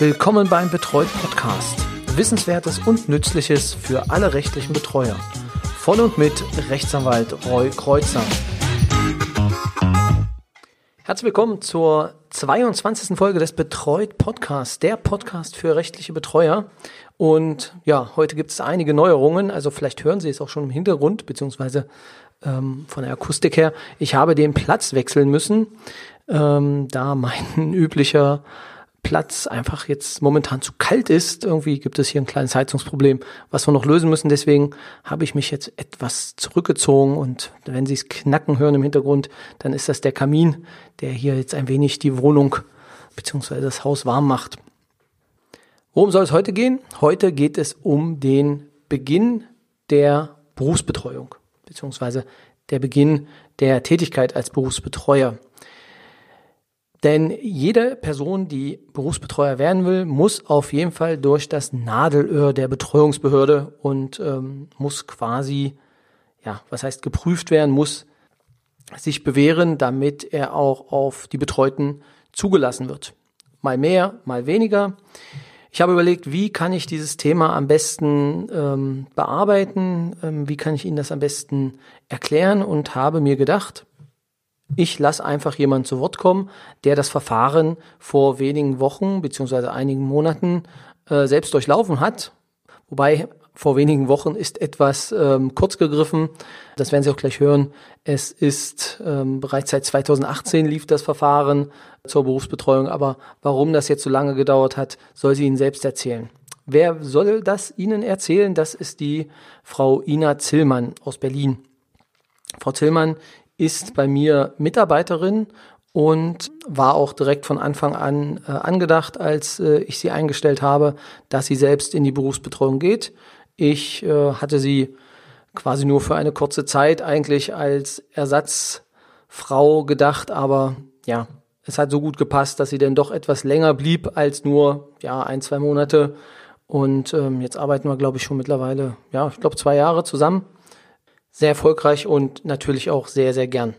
Willkommen beim Betreut Podcast. Wissenswertes und Nützliches für alle rechtlichen Betreuer. Von und mit Rechtsanwalt Roy Kreuzer. Herzlich willkommen zur 22. Folge des Betreut Podcasts, der Podcast für rechtliche Betreuer. Und ja, heute gibt es einige Neuerungen. Also vielleicht hören Sie es auch schon im Hintergrund, beziehungsweise ähm, von der Akustik her. Ich habe den Platz wechseln müssen, ähm, da mein üblicher Platz einfach jetzt momentan zu kalt ist. Irgendwie gibt es hier ein kleines Heizungsproblem, was wir noch lösen müssen. Deswegen habe ich mich jetzt etwas zurückgezogen und wenn Sie es knacken hören im Hintergrund, dann ist das der Kamin, der hier jetzt ein wenig die Wohnung bzw. das Haus warm macht. Worum soll es heute gehen? Heute geht es um den Beginn der Berufsbetreuung bzw. der Beginn der Tätigkeit als Berufsbetreuer. Denn jede Person, die Berufsbetreuer werden will, muss auf jeden Fall durch das Nadelöhr der Betreuungsbehörde und ähm, muss quasi, ja, was heißt geprüft werden, muss sich bewähren, damit er auch auf die Betreuten zugelassen wird. Mal mehr, mal weniger. Ich habe überlegt, wie kann ich dieses Thema am besten ähm, bearbeiten, ähm, wie kann ich Ihnen das am besten erklären und habe mir gedacht, ich lasse einfach jemanden zu Wort kommen, der das Verfahren vor wenigen Wochen beziehungsweise einigen Monaten äh, selbst durchlaufen hat. Wobei vor wenigen Wochen ist etwas ähm, kurz gegriffen. Das werden Sie auch gleich hören. Es ist ähm, bereits seit 2018 lief das Verfahren zur Berufsbetreuung. Aber warum das jetzt so lange gedauert hat, soll sie Ihnen selbst erzählen. Wer soll das Ihnen erzählen? Das ist die Frau Ina Zillmann aus Berlin. Frau Zillmann ist bei mir Mitarbeiterin und war auch direkt von Anfang an äh, angedacht, als äh, ich sie eingestellt habe, dass sie selbst in die Berufsbetreuung geht. Ich äh, hatte sie quasi nur für eine kurze Zeit eigentlich als Ersatzfrau gedacht, aber ja, es hat so gut gepasst, dass sie dann doch etwas länger blieb als nur ja ein zwei Monate. Und ähm, jetzt arbeiten wir, glaube ich, schon mittlerweile, ja, ich glaube zwei Jahre zusammen sehr erfolgreich und natürlich auch sehr, sehr gern.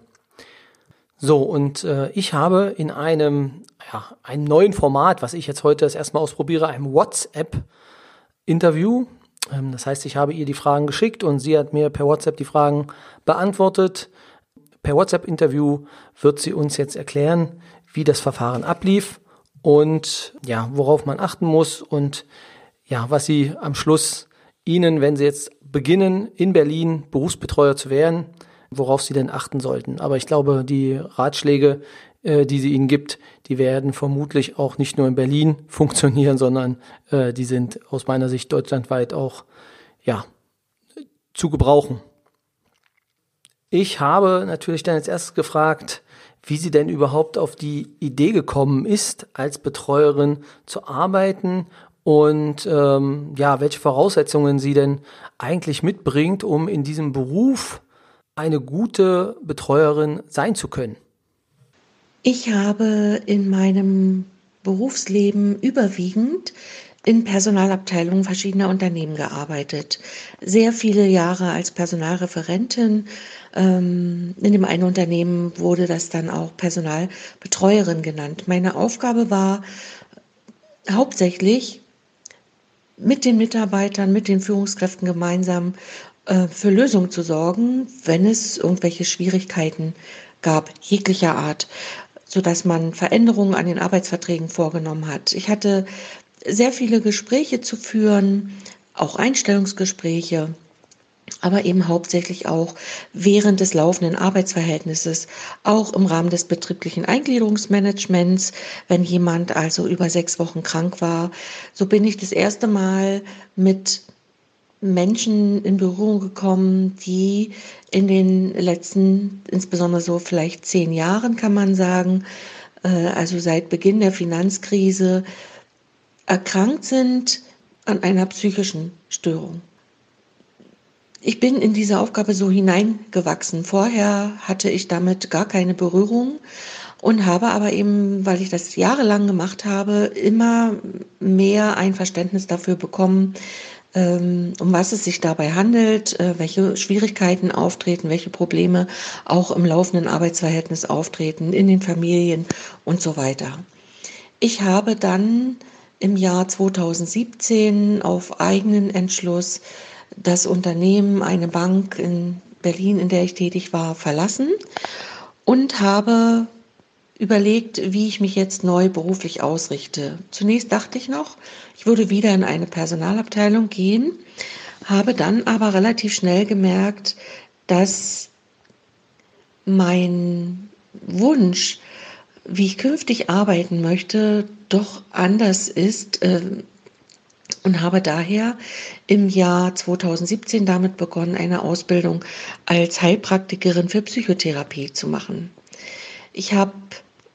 So, und äh, ich habe in einem, ja, einem neuen Format, was ich jetzt heute das erste Mal ausprobiere, einem WhatsApp-Interview. Ähm, das heißt, ich habe ihr die Fragen geschickt und sie hat mir per WhatsApp die Fragen beantwortet. Per WhatsApp-Interview wird sie uns jetzt erklären, wie das Verfahren ablief und ja, worauf man achten muss und ja, was sie am Schluss Ihnen, wenn Sie jetzt beginnen, in Berlin Berufsbetreuer zu werden, worauf Sie denn achten sollten. Aber ich glaube, die Ratschläge, äh, die sie Ihnen gibt, die werden vermutlich auch nicht nur in Berlin funktionieren, sondern äh, die sind aus meiner Sicht deutschlandweit auch ja, zu gebrauchen. Ich habe natürlich dann als erstes gefragt, wie sie denn überhaupt auf die Idee gekommen ist, als Betreuerin zu arbeiten und ähm, ja, welche Voraussetzungen sie denn eigentlich mitbringt, um in diesem Beruf eine gute Betreuerin sein zu können. Ich habe in meinem Berufsleben überwiegend in Personalabteilungen verschiedener Unternehmen gearbeitet. Sehr viele Jahre als Personalreferentin. Ähm, in dem einen Unternehmen wurde das dann auch Personalbetreuerin genannt. Meine Aufgabe war hauptsächlich mit den Mitarbeitern, mit den Führungskräften gemeinsam äh, für Lösungen zu sorgen, wenn es irgendwelche Schwierigkeiten gab, jeglicher Art, sodass man Veränderungen an den Arbeitsverträgen vorgenommen hat. Ich hatte sehr viele Gespräche zu führen, auch Einstellungsgespräche aber eben hauptsächlich auch während des laufenden Arbeitsverhältnisses, auch im Rahmen des betrieblichen Eingliederungsmanagements, wenn jemand also über sechs Wochen krank war. So bin ich das erste Mal mit Menschen in Berührung gekommen, die in den letzten, insbesondere so vielleicht zehn Jahren, kann man sagen, äh, also seit Beginn der Finanzkrise, erkrankt sind an einer psychischen Störung ich bin in diese Aufgabe so hineingewachsen. Vorher hatte ich damit gar keine Berührung und habe aber eben, weil ich das jahrelang gemacht habe, immer mehr ein Verständnis dafür bekommen, ähm, um was es sich dabei handelt, äh, welche Schwierigkeiten auftreten, welche Probleme auch im laufenden Arbeitsverhältnis auftreten, in den Familien und so weiter. Ich habe dann im Jahr 2017 auf eigenen Entschluss das Unternehmen, eine Bank in Berlin, in der ich tätig war, verlassen und habe überlegt, wie ich mich jetzt neu beruflich ausrichte. Zunächst dachte ich noch, ich würde wieder in eine Personalabteilung gehen, habe dann aber relativ schnell gemerkt, dass mein Wunsch, wie ich künftig arbeiten möchte, doch anders ist äh, und habe daher im Jahr 2017 damit begonnen, eine Ausbildung als Heilpraktikerin für Psychotherapie zu machen. Ich habe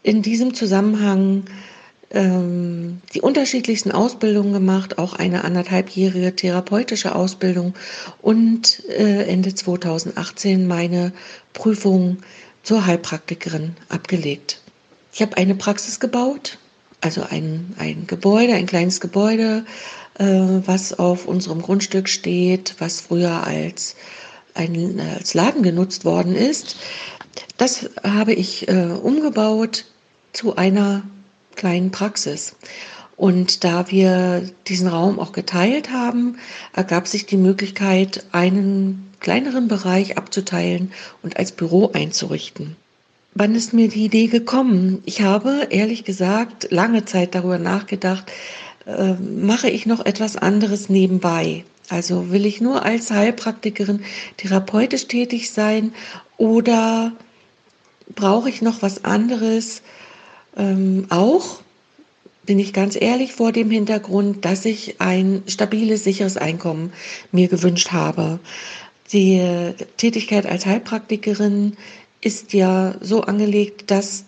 in diesem Zusammenhang ähm, die unterschiedlichsten Ausbildungen gemacht, auch eine anderthalbjährige therapeutische Ausbildung und äh, Ende 2018 meine Prüfung zur Heilpraktikerin abgelegt. Ich habe eine Praxis gebaut, also ein, ein Gebäude, ein kleines Gebäude, äh, was auf unserem Grundstück steht, was früher als, ein, als Laden genutzt worden ist. Das habe ich äh, umgebaut zu einer kleinen Praxis. Und da wir diesen Raum auch geteilt haben, ergab sich die Möglichkeit, einen kleineren Bereich abzuteilen und als Büro einzurichten. Wann ist mir die Idee gekommen? Ich habe ehrlich gesagt lange Zeit darüber nachgedacht, äh, mache ich noch etwas anderes nebenbei? Also will ich nur als Heilpraktikerin therapeutisch tätig sein oder brauche ich noch was anderes? Ähm, auch bin ich ganz ehrlich vor dem Hintergrund, dass ich ein stabiles, sicheres Einkommen mir gewünscht habe. Die Tätigkeit als Heilpraktikerin ist ja so angelegt, dass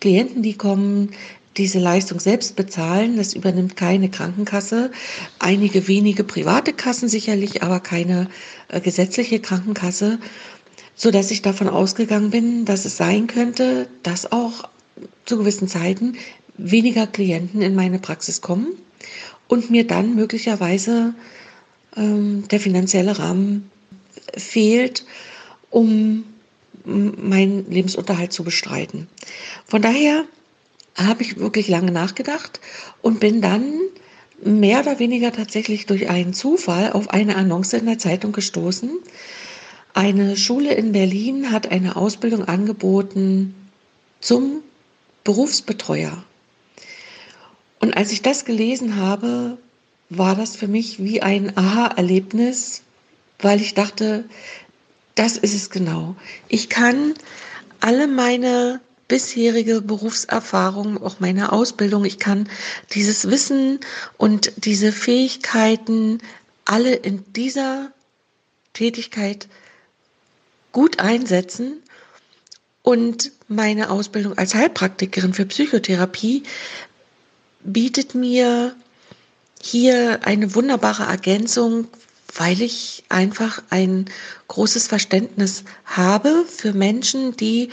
Klienten, die kommen, diese Leistung selbst bezahlen. Das übernimmt keine Krankenkasse. Einige wenige private Kassen sicherlich, aber keine äh, gesetzliche Krankenkasse, so dass ich davon ausgegangen bin, dass es sein könnte, dass auch zu gewissen Zeiten weniger Klienten in meine Praxis kommen und mir dann möglicherweise ähm, der finanzielle Rahmen fehlt, um meinen Lebensunterhalt zu bestreiten. Von daher habe ich wirklich lange nachgedacht und bin dann mehr oder weniger tatsächlich durch einen Zufall auf eine Annonce in der Zeitung gestoßen. Eine Schule in Berlin hat eine Ausbildung angeboten zum Berufsbetreuer. Und als ich das gelesen habe, war das für mich wie ein Aha-Erlebnis, weil ich dachte, das ist es genau. Ich kann alle meine bisherige Berufserfahrung, auch meine Ausbildung, ich kann dieses Wissen und diese Fähigkeiten alle in dieser Tätigkeit gut einsetzen und meine Ausbildung als Heilpraktikerin für Psychotherapie bietet mir hier eine wunderbare Ergänzung, weil ich einfach ein großes Verständnis habe für Menschen, die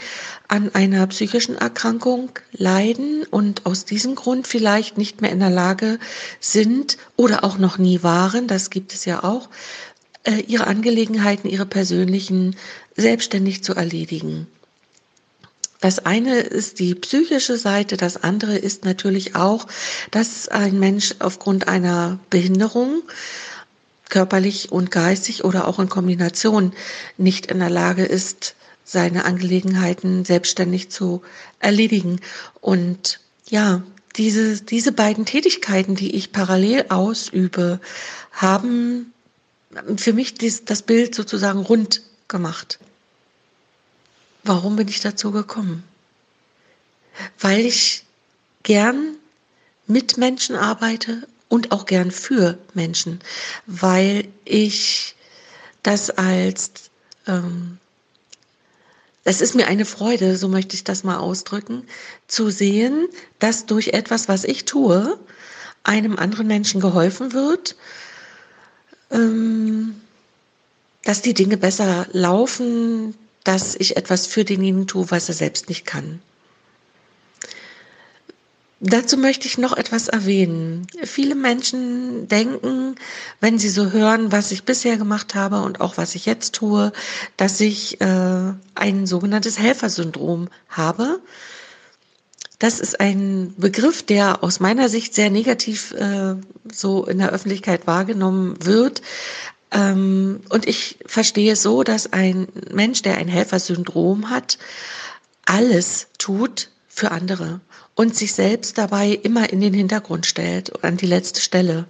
an einer psychischen Erkrankung leiden und aus diesem Grund vielleicht nicht mehr in der Lage sind oder auch noch nie waren, das gibt es ja auch, äh, ihre Angelegenheiten, ihre persönlichen selbstständig zu erledigen. Das eine ist die psychische Seite, das andere ist natürlich auch, dass ein Mensch aufgrund einer Behinderung körperlich und geistig oder auch in Kombination nicht in der Lage ist, seine Angelegenheiten selbstständig zu erledigen. Und ja, diese, diese beiden Tätigkeiten, die ich parallel ausübe, haben für mich dies, das Bild sozusagen rund gemacht. Warum bin ich dazu gekommen? Weil ich gern mit Menschen arbeite und auch gern für Menschen, weil ich das als, ähm, es ist mir eine Freude, so möchte ich das mal ausdrücken, zu sehen, dass durch etwas, was ich tue, einem anderen Menschen geholfen wird, ähm, dass die Dinge besser laufen, dass ich etwas für denjenigen tue, was er selbst nicht kann. Dazu möchte ich noch etwas erwähnen. Viele Menschen denken, wenn sie so hören, was ich bisher gemacht habe und auch was ich jetzt tue, dass ich äh, ein sogenanntes Helfersyndrom habe. Das ist ein Begriff, der aus meiner Sicht sehr negativ äh, so in der Öffentlichkeit wahrgenommen wird. Ähm, und ich verstehe es so, dass ein Mensch, der ein Helfersyndrom hat, alles tut für andere und sich selbst dabei immer in den Hintergrund stellt an die letzte Stelle.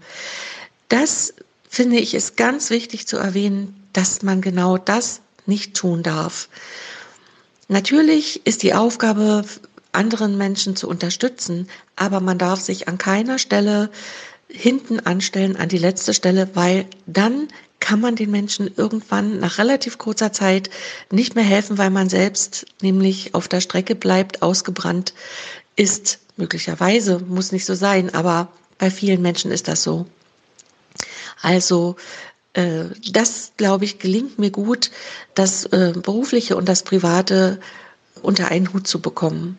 Das finde ich ist ganz wichtig zu erwähnen, dass man genau das nicht tun darf. Natürlich ist die Aufgabe, anderen Menschen zu unterstützen, aber man darf sich an keiner Stelle hinten anstellen, an die letzte Stelle, weil dann kann man den Menschen irgendwann nach relativ kurzer Zeit nicht mehr helfen, weil man selbst nämlich auf der Strecke bleibt, ausgebrannt ist. Möglicherweise muss nicht so sein, aber bei vielen Menschen ist das so. Also äh, das, glaube ich, gelingt mir gut, das äh, berufliche und das private unter einen Hut zu bekommen.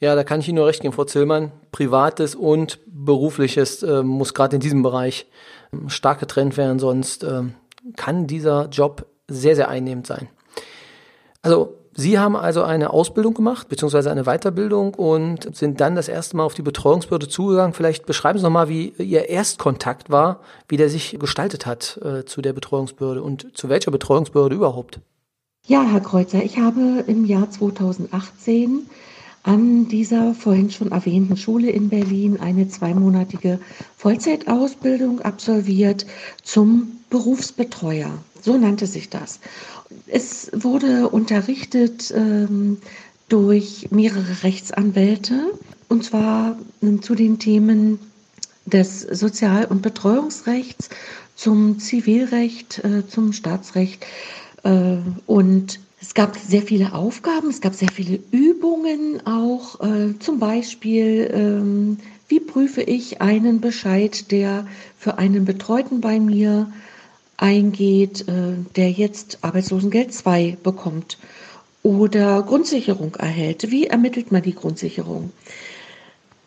Ja, da kann ich Ihnen nur recht geben, Frau Zillmann. Privates und berufliches äh, muss gerade in diesem Bereich ähm, stark getrennt werden, sonst äh, kann dieser Job sehr, sehr einnehmend sein. Also Sie haben also eine Ausbildung gemacht, beziehungsweise eine Weiterbildung und sind dann das erste Mal auf die Betreuungsbehörde zugegangen. Vielleicht beschreiben Sie nochmal, wie Ihr Erstkontakt war, wie der sich gestaltet hat äh, zu der Betreuungsbehörde und zu welcher Betreuungsbehörde überhaupt. Ja, Herr Kreuzer, ich habe im Jahr 2018 an dieser vorhin schon erwähnten Schule in Berlin eine zweimonatige Vollzeitausbildung absolviert zum Berufsbetreuer. So nannte sich das. Es wurde unterrichtet ähm, durch mehrere Rechtsanwälte und zwar äh, zu den Themen des Sozial- und Betreuungsrechts, zum Zivilrecht, äh, zum Staatsrecht äh, und es gab sehr viele Aufgaben, es gab sehr viele Übungen auch, äh, zum Beispiel, ähm, wie prüfe ich einen Bescheid, der für einen Betreuten bei mir eingeht, äh, der jetzt Arbeitslosengeld 2 bekommt oder Grundsicherung erhält. Wie ermittelt man die Grundsicherung?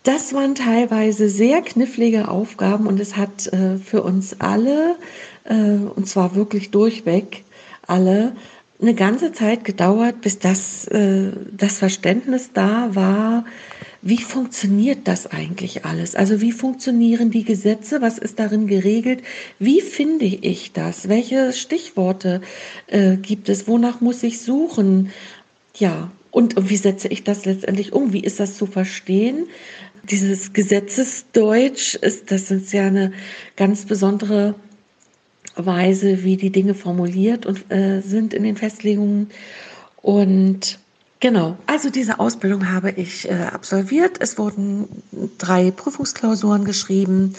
Das waren teilweise sehr knifflige Aufgaben und es hat äh, für uns alle, äh, und zwar wirklich durchweg alle, eine ganze Zeit gedauert, bis das, äh, das Verständnis da war, wie funktioniert das eigentlich alles? Also wie funktionieren die Gesetze? Was ist darin geregelt? Wie finde ich das? Welche Stichworte äh, gibt es? Wonach muss ich suchen? Ja, und wie setze ich das letztendlich um? Wie ist das zu verstehen? Dieses Gesetzesdeutsch ist, das ist ja eine ganz besondere Weise, wie die Dinge formuliert und äh, sind in den Festlegungen. Und genau, also diese Ausbildung habe ich äh, absolviert. Es wurden drei Prüfungsklausuren geschrieben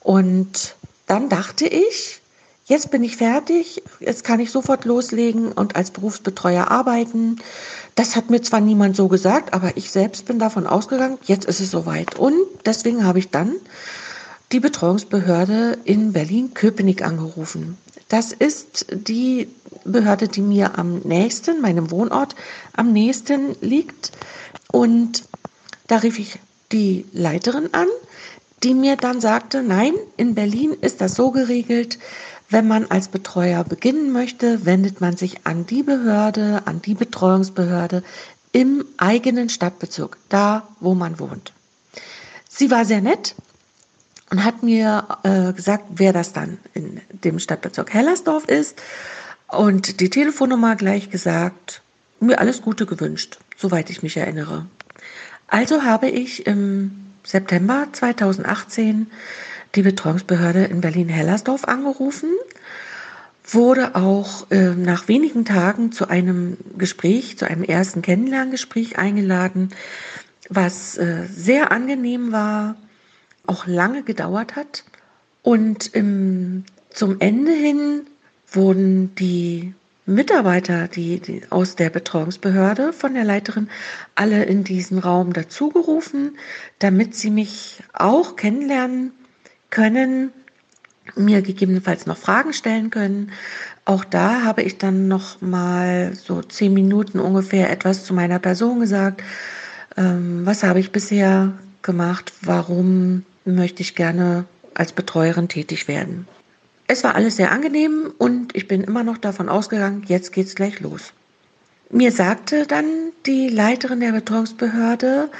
und dann dachte ich, jetzt bin ich fertig, jetzt kann ich sofort loslegen und als Berufsbetreuer arbeiten. Das hat mir zwar niemand so gesagt, aber ich selbst bin davon ausgegangen, jetzt ist es soweit. Und deswegen habe ich dann die Betreuungsbehörde in Berlin-Köpenick angerufen. Das ist die Behörde, die mir am nächsten, meinem Wohnort am nächsten liegt. Und da rief ich die Leiterin an, die mir dann sagte, nein, in Berlin ist das so geregelt, wenn man als Betreuer beginnen möchte, wendet man sich an die Behörde, an die Betreuungsbehörde im eigenen Stadtbezirk, da wo man wohnt. Sie war sehr nett, und hat mir äh, gesagt, wer das dann in dem Stadtbezirk Hellersdorf ist und die Telefonnummer gleich gesagt, mir alles Gute gewünscht, soweit ich mich erinnere. Also habe ich im September 2018 die Betreuungsbehörde in Berlin-Hellersdorf angerufen, wurde auch äh, nach wenigen Tagen zu einem Gespräch, zu einem ersten Kennenlerngespräch eingeladen, was äh, sehr angenehm war, auch lange gedauert hat. Und im, zum Ende hin wurden die Mitarbeiter, die, die, aus der Betreuungsbehörde von der Leiterin, alle in diesen Raum dazugerufen, damit sie mich auch kennenlernen können, mir gegebenenfalls noch Fragen stellen können. Auch da habe ich dann noch mal so zehn Minuten ungefähr etwas zu meiner Person gesagt. Ähm, was habe ich bisher gemacht? Warum möchte ich gerne als Betreuerin tätig werden. Es war alles sehr angenehm und ich bin immer noch davon ausgegangen, jetzt geht's gleich los. Mir sagte dann die Leiterin der Betreuungsbehörde,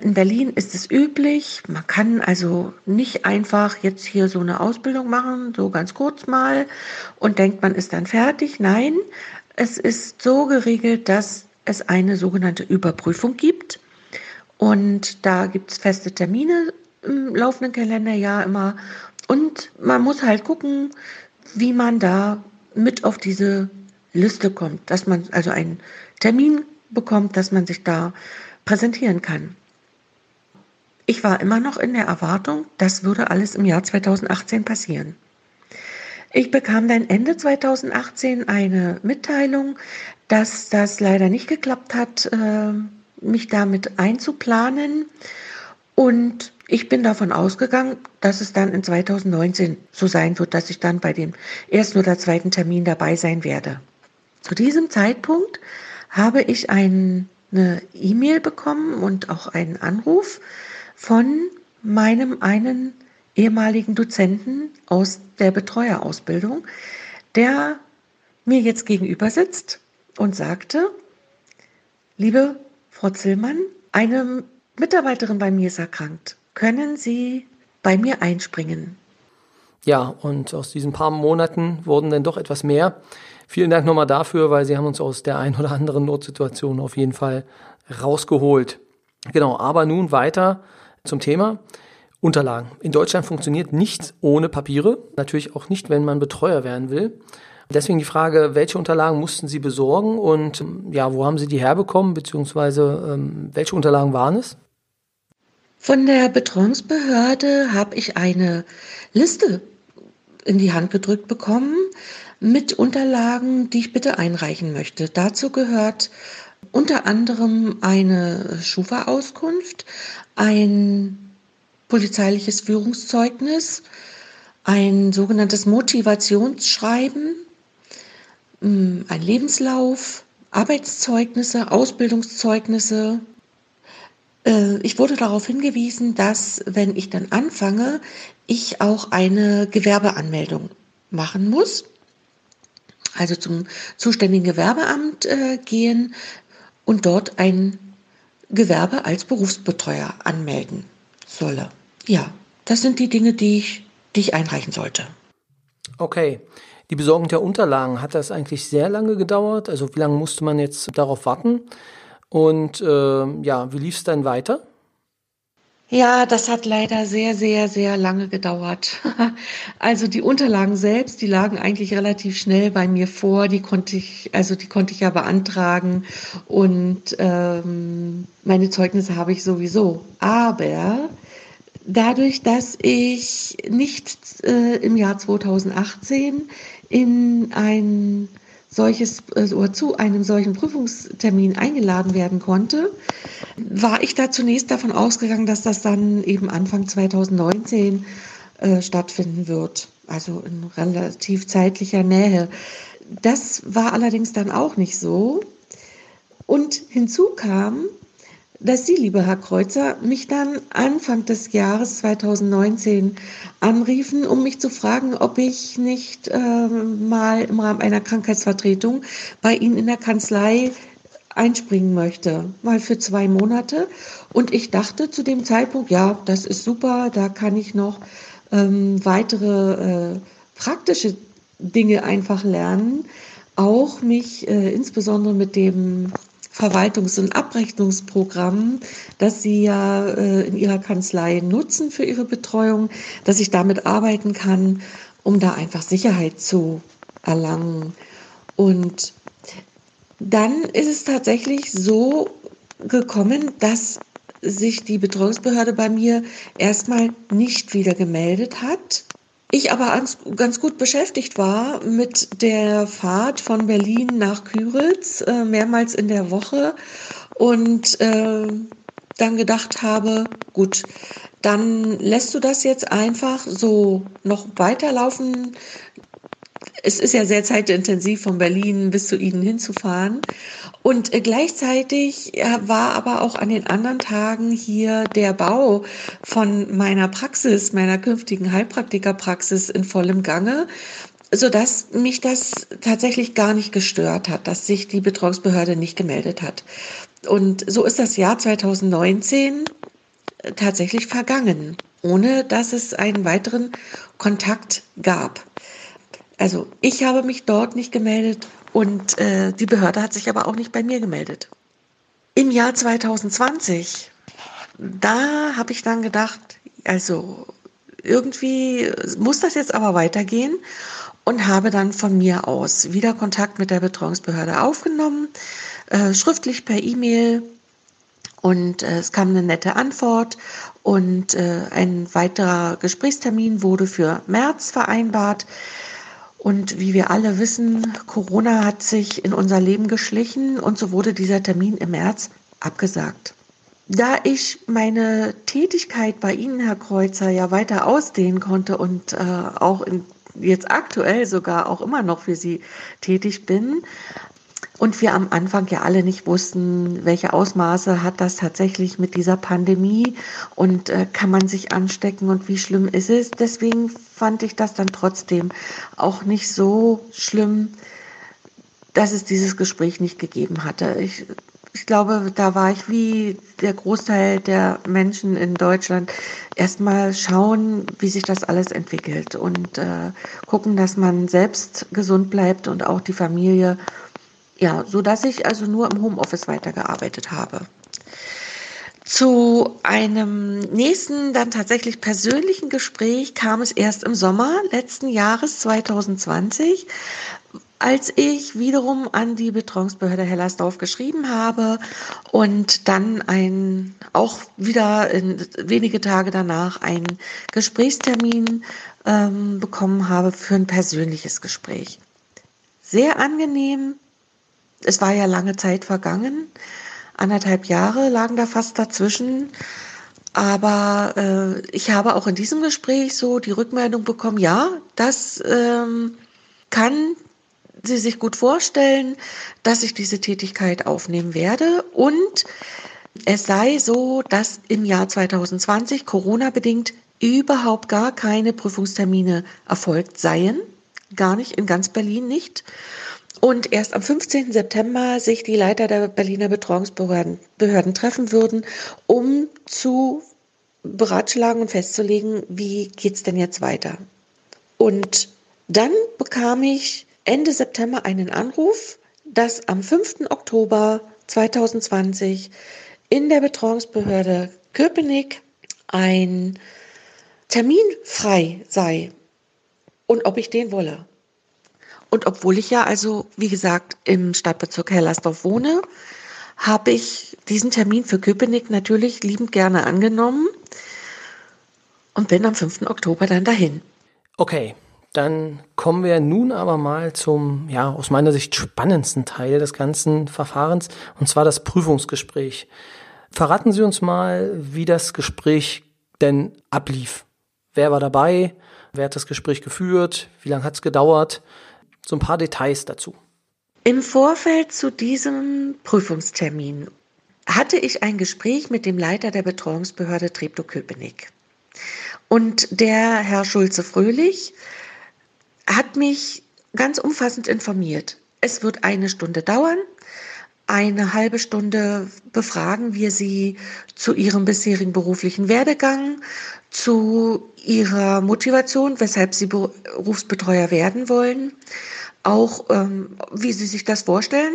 in Berlin ist es üblich, man kann also nicht einfach jetzt hier so eine Ausbildung machen, so ganz kurz mal und denkt, man ist dann fertig. Nein, es ist so geregelt, dass es eine sogenannte Überprüfung gibt. Und da gibt es feste Termine im laufenden Kalenderjahr immer. Und man muss halt gucken, wie man da mit auf diese Liste kommt, dass man also einen Termin bekommt, dass man sich da präsentieren kann. Ich war immer noch in der Erwartung, das würde alles im Jahr 2018 passieren. Ich bekam dann Ende 2018 eine Mitteilung, dass das leider nicht geklappt hat, äh, mich damit einzuplanen. Und ich bin davon ausgegangen, dass es dann in 2019 so sein wird, dass ich dann bei dem ersten oder zweiten Termin dabei sein werde. Zu diesem Zeitpunkt habe ich ein, eine E-Mail bekommen und auch einen Anruf von meinem einen ehemaligen Dozenten aus der Betreuerausbildung, der mir jetzt gegenüber sitzt und sagte, liebe Frau Zillmann, eine Mitarbeiterin bei mir ist erkrankt. Können Sie bei mir einspringen? Ja, und aus diesen paar Monaten wurden dann doch etwas mehr. Vielen Dank nochmal dafür, weil Sie haben uns aus der ein oder anderen Notsituation auf jeden Fall rausgeholt. Genau, aber nun weiter zum Thema. Unterlagen. In Deutschland funktioniert nichts ohne Papiere. Natürlich auch nicht, wenn man Betreuer werden will. Deswegen die Frage, welche Unterlagen mussten Sie besorgen und ja, wo haben Sie die herbekommen, beziehungsweise ähm, welche Unterlagen waren es? Von der Betreuungsbehörde habe ich eine Liste in die Hand gedrückt bekommen mit Unterlagen, die ich bitte einreichen möchte. Dazu gehört unter anderem eine Schufa-Auskunft, ein polizeiliches Führungszeugnis, ein sogenanntes Motivationsschreiben, mm, ein Lebenslauf, Arbeitszeugnisse, Ausbildungszeugnisse. Äh, ich wurde darauf hingewiesen, dass, wenn ich dann anfange, ich auch eine Gewerbeanmeldung machen muss. Also zum zuständigen Gewerbeamt äh, gehen und dort ein Gewerbe als Berufsbetreuer anmelden solle. Ja, das sind die Dinge, die ich, die ich einreichen sollte. Okay. Die Besorgung der Unterlagen, hat das eigentlich sehr lange gedauert? Also wie lange musste man jetzt darauf warten? Und äh, ja, wie lief es dann weiter? Ja, das hat leider sehr, sehr, sehr lange gedauert. Also die Unterlagen selbst, die lagen eigentlich relativ schnell bei mir vor. Die konnte ich, also die konnte ich ja beantragen und ähm, meine Zeugnisse habe ich sowieso. Aber dadurch, dass ich nicht äh, im Jahr 2018 in ein solches äh, oder zu einem solchen Prüfungstermin eingeladen werden konnte, war ich da zunächst davon ausgegangen, dass das dann eben Anfang 2019 äh, stattfinden wird, also in relativ zeitlicher Nähe. Das war allerdings dann auch nicht so. Und hinzu kam, dass Sie, lieber Herr Kreuzer, mich dann Anfang des Jahres 2019 anriefen, um mich zu fragen, ob ich nicht äh, mal im Rahmen einer Krankheitsvertretung bei Ihnen in der Kanzlei einspringen möchte, mal für zwei Monate. Und ich dachte zu dem Zeitpunkt, ja, das ist super, da kann ich noch ähm, weitere äh, praktische Dinge einfach lernen, auch mich äh, insbesondere mit dem Verwaltungs- und Abrechnungsprogramm, das Sie ja äh, in Ihrer Kanzlei nutzen für Ihre Betreuung, dass ich damit arbeiten kann, um da einfach Sicherheit zu erlangen. Und dann ist es tatsächlich so gekommen, dass sich die Betreuungsbehörde bei mir erstmal nicht wieder gemeldet hat ich aber ganz gut beschäftigt war mit der Fahrt von Berlin nach Küritz äh, mehrmals in der Woche und äh, dann gedacht habe, gut, dann lässt du das jetzt einfach so noch weiterlaufen. Es ist ja sehr zeitintensiv von Berlin bis zu Ihnen hinzufahren. Und äh, gleichzeitig war aber auch an den anderen Tagen hier der Bau von meiner Praxis, meiner künftigen Heilpraktikerpraxis in vollem Gange. sodass mich das tatsächlich gar nicht gestört hat, dass sich die Betreuungsbehörde nicht gemeldet hat. Und so ist das Jahr 2019 tatsächlich vergangen, ohne dass es einen weiteren Kontakt gab. Also ich habe mich dort nicht gemeldet und äh, die Behörde hat sich aber auch nicht bei mir gemeldet. Im Jahr 2020, da habe ich dann gedacht, also irgendwie muss das jetzt aber weitergehen und habe dann von mir aus wieder Kontakt mit der Betreuungsbehörde aufgenommen, äh, schriftlich per E-Mail und äh, es kam eine nette Antwort und äh, ein weiterer Gesprächstermin wurde für März vereinbart. Und wie wir alle wissen, Corona hat sich in unser Leben geschlichen und so wurde dieser Termin im März abgesagt. Da ich meine Tätigkeit bei Ihnen, Herr Kreuzer, ja weiter ausdehnen konnte und äh, auch in, jetzt aktuell sogar auch immer noch für Sie tätig bin, und wir am Anfang ja alle nicht wussten, welche Ausmaße hat das tatsächlich mit dieser Pandemie und äh, kann man sich anstecken und wie schlimm ist es. Deswegen fand ich das dann trotzdem auch nicht so schlimm, dass es dieses Gespräch nicht gegeben hatte. Ich, ich glaube, da war ich wie der Großteil der Menschen in Deutschland erstmal schauen, wie sich das alles entwickelt und äh, gucken, dass man selbst gesund bleibt und auch die Familie ja, so dass ich also nur im Homeoffice weitergearbeitet habe. Zu einem nächsten, dann tatsächlich persönlichen Gespräch kam es erst im Sommer letzten Jahres 2020, als ich wiederum an die Betreuungsbehörde Hellersdorf geschrieben habe und dann ein, auch wieder in, wenige Tage danach einen Gesprächstermin ähm, bekommen habe für ein persönliches Gespräch. Sehr angenehm, es war ja lange Zeit vergangen. Anderthalb Jahre lagen da fast dazwischen. Aber äh, ich habe auch in diesem Gespräch so die Rückmeldung bekommen, ja, das ähm, kann sie sich gut vorstellen, dass ich diese Tätigkeit aufnehmen werde. Und es sei so, dass im Jahr 2020 Corona-bedingt überhaupt gar keine Prüfungstermine erfolgt seien. Gar nicht, in ganz Berlin nicht. Und erst am 15. September sich die Leiter der Berliner Betreuungsbehörden Behörden treffen würden, um zu beratschlagen und festzulegen, wie geht es denn jetzt weiter. Und dann bekam ich Ende September einen Anruf, dass am 5. Oktober 2020 in der Betreuungsbehörde Köpenick ein Termin frei sei und ob ich den wolle. Und obwohl ich ja also, wie gesagt, im Stadtbezirk Hellersdorf wohne, habe ich diesen Termin für Köpenick natürlich liebend gerne angenommen und bin am 5. Oktober dann dahin. Okay, dann kommen wir nun aber mal zum, ja, aus meiner Sicht spannendsten Teil des ganzen Verfahrens, und zwar das Prüfungsgespräch. Verraten Sie uns mal, wie das Gespräch denn ablief. Wer war dabei? Wer hat das Gespräch geführt? Wie lange hat es gedauert? So ein paar Details dazu. Im Vorfeld zu diesem Prüfungstermin hatte ich ein Gespräch mit dem Leiter der Betreuungsbehörde Treptow-Köpenick. Und der Herr Schulze-Fröhlich hat mich ganz umfassend informiert. Es wird eine Stunde dauern. Eine halbe Stunde befragen wir Sie zu Ihrem bisherigen beruflichen Werdegang, zu Ihrer Motivation, weshalb Sie Berufsbetreuer werden wollen, auch ähm, wie Sie sich das vorstellen,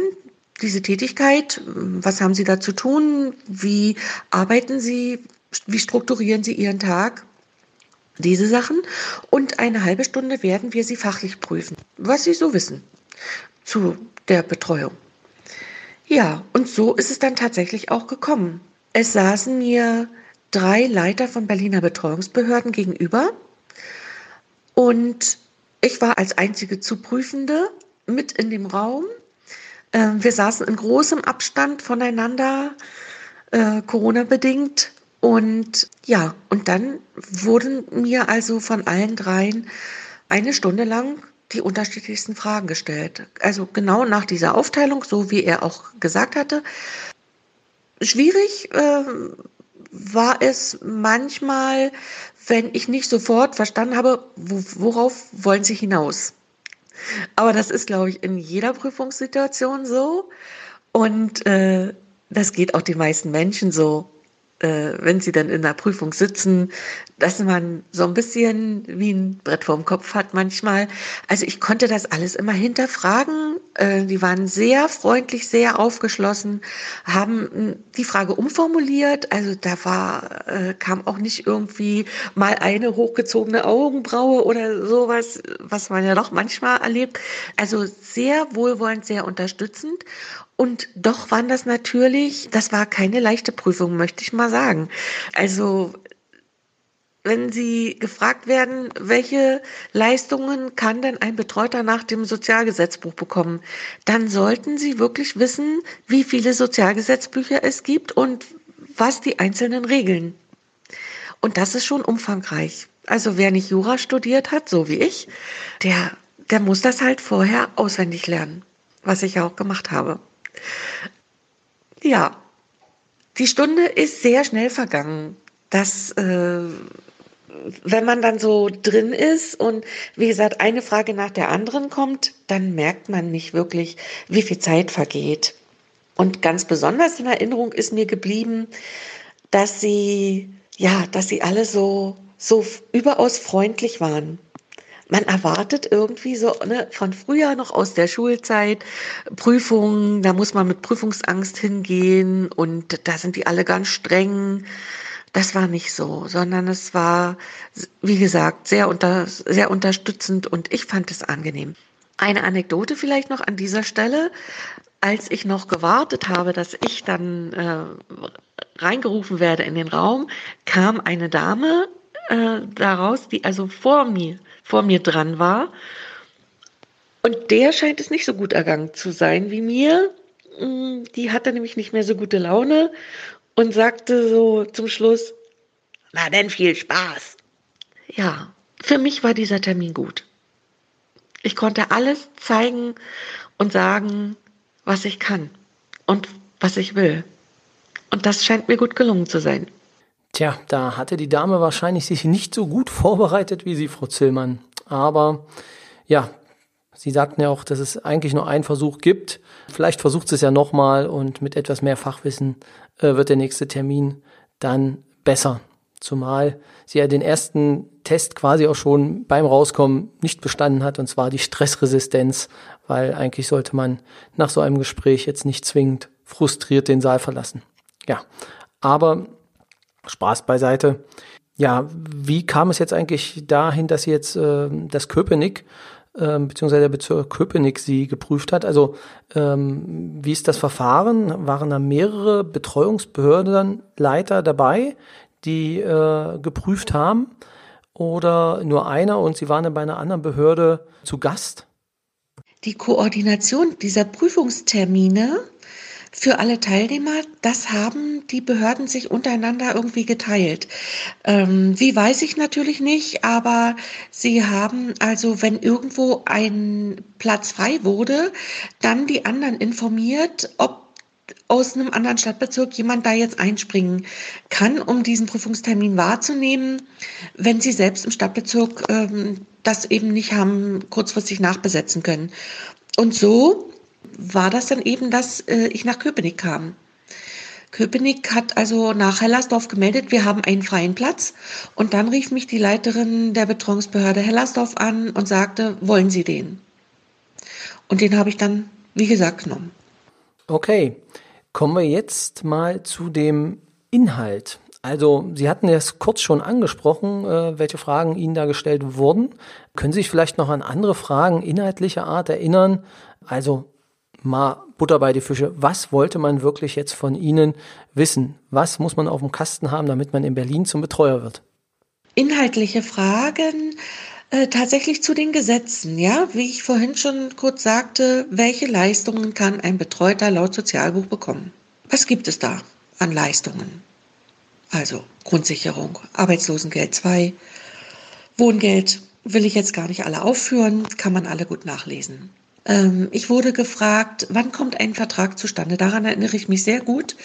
diese Tätigkeit, was haben Sie da zu tun, wie arbeiten Sie, wie strukturieren Sie Ihren Tag, diese Sachen. Und eine halbe Stunde werden wir Sie fachlich prüfen, was Sie so wissen zu der Betreuung. Ja, und so ist es dann tatsächlich auch gekommen. Es saßen mir drei Leiter von Berliner Betreuungsbehörden gegenüber und ich war als einzige Zuprüfende mit in dem Raum. Ähm, wir saßen in großem Abstand voneinander, äh, Corona-bedingt. Und ja, und dann wurden mir also von allen dreien eine Stunde lang die unterschiedlichsten Fragen gestellt. Also genau nach dieser Aufteilung, so wie er auch gesagt hatte. Schwierig äh, war es manchmal, wenn ich nicht sofort verstanden habe, worauf wollen Sie hinaus? Aber das ist, glaube ich, in jeder Prüfungssituation so. Und äh, das geht auch den meisten Menschen so äh, wenn sie dann in der Prüfung sitzen, dass man so ein bisschen wie ein Brett vorm Kopf hat manchmal. Also ich konnte das alles immer hinterfragen. Äh, die waren sehr freundlich, sehr aufgeschlossen, haben hm, die Frage umformuliert. Also da war, äh, kam auch nicht irgendwie mal eine hochgezogene Augenbraue oder sowas, was man ja doch manchmal erlebt. Also sehr wohlwollend, sehr unterstützend. Und doch waren das natürlich, das war keine leichte Prüfung, möchte ich mal sagen. Also wenn Sie gefragt werden, welche Leistungen kann denn ein Betreuter nach dem Sozialgesetzbuch bekommen, dann sollten Sie wirklich wissen, wie viele Sozialgesetzbücher es gibt und was die einzelnen Regeln. Und das ist schon umfangreich. Also wer nicht Jura studiert hat, so wie ich, der, der muss das halt vorher auswendig lernen, was ich auch gemacht habe. Ja, die Stunde ist sehr schnell vergangen. Das, äh, wenn man dann so drin ist und wie gesagt eine Frage nach der anderen kommt, dann merkt man nicht wirklich, wie viel Zeit vergeht. Und ganz besonders in Erinnerung ist mir geblieben, dass sie, ja, dass sie alle so, so überaus freundlich waren man erwartet irgendwie so ne, von früher noch aus der Schulzeit Prüfungen, da muss man mit Prüfungsangst hingehen und da sind die alle ganz streng. Das war nicht so, sondern es war, wie gesagt, sehr, unter, sehr unterstützend und ich fand es angenehm. Eine Anekdote vielleicht noch an dieser Stelle. Als ich noch gewartet habe, dass ich dann äh, reingerufen werde in den Raum, kam eine Dame äh, daraus, die also vor mir vor mir dran war. Und der scheint es nicht so gut ergangen zu sein wie mir. Mm, die hatte nämlich nicht mehr so gute Laune und sagte so zum Schluss, na denn viel Spaß. Ja, für mich war dieser Termin gut. Ich konnte alles zeigen und sagen, was ich kann und was ich will. Und das scheint mir gut gelungen zu sein. Tja, da hatte die Dame wahrscheinlich sich nicht so gut vorbereitet wie Sie, Frau Zillmann. Aber ja, Sie sagten ja auch, dass es eigentlich nur einen Versuch gibt. Vielleicht versucht sie es ja nochmal und mit etwas mehr Fachwissen äh, wird der nächste Termin dann besser. Zumal sie ja den ersten Test quasi auch schon beim Rauskommen nicht bestanden hat, und zwar die Stressresistenz, weil eigentlich sollte man nach so einem Gespräch jetzt nicht zwingend frustriert den Saal verlassen. Ja, aber Spaß beiseite. Ja, wie kam es jetzt eigentlich dahin, dass jetzt äh, das Köpenick äh, beziehungsweise der Bezirk Köpenick sie geprüft hat? Also ähm, wie ist das Verfahren? Waren da mehrere Betreuungsbehörden Leiter dabei, die äh, geprüft haben? Oder nur einer und sie waren dann bei einer anderen Behörde zu Gast? Die Koordination dieser Prüfungstermine für alle Teilnehmer, das haben die Behörden sich untereinander irgendwie geteilt. Ähm, wie weiß ich natürlich nicht, aber sie haben also, wenn irgendwo ein Platz frei wurde, dann die anderen informiert, ob aus einem anderen Stadtbezirk jemand da jetzt einspringen kann, um diesen Prüfungstermin wahrzunehmen, wenn sie selbst im Stadtbezirk ähm, das eben nicht haben kurzfristig nachbesetzen können. Und so war das dann eben, dass äh, ich nach Köpenick kam. Köpenick hat also nach Hellersdorf gemeldet, wir haben einen freien Platz. Und dann rief mich die Leiterin der Betreuungsbehörde Hellersdorf an und sagte, wollen Sie den? Und den habe ich dann, wie gesagt, genommen. Okay, kommen wir jetzt mal zu dem Inhalt. Also, Sie hatten es kurz schon angesprochen, äh, welche Fragen Ihnen da gestellt wurden. Können Sie sich vielleicht noch an andere Fragen inhaltlicher Art erinnern? Also, mal Butter bei die Fische. Was wollte man wirklich jetzt von Ihnen wissen? Was muss man auf dem Kasten haben, damit man in Berlin zum Betreuer wird? Inhaltliche Fragen. Äh, tatsächlich zu den Gesetzen, ja, wie ich vorhin schon kurz sagte, welche Leistungen kann ein Betreuter laut Sozialbuch bekommen? Was gibt es da an Leistungen? Also Grundsicherung, Arbeitslosengeld 2, Wohngeld will ich jetzt gar nicht alle aufführen, kann man alle gut nachlesen. Ähm, ich wurde gefragt, wann kommt ein Vertrag zustande? Daran erinnere ich mich sehr gut.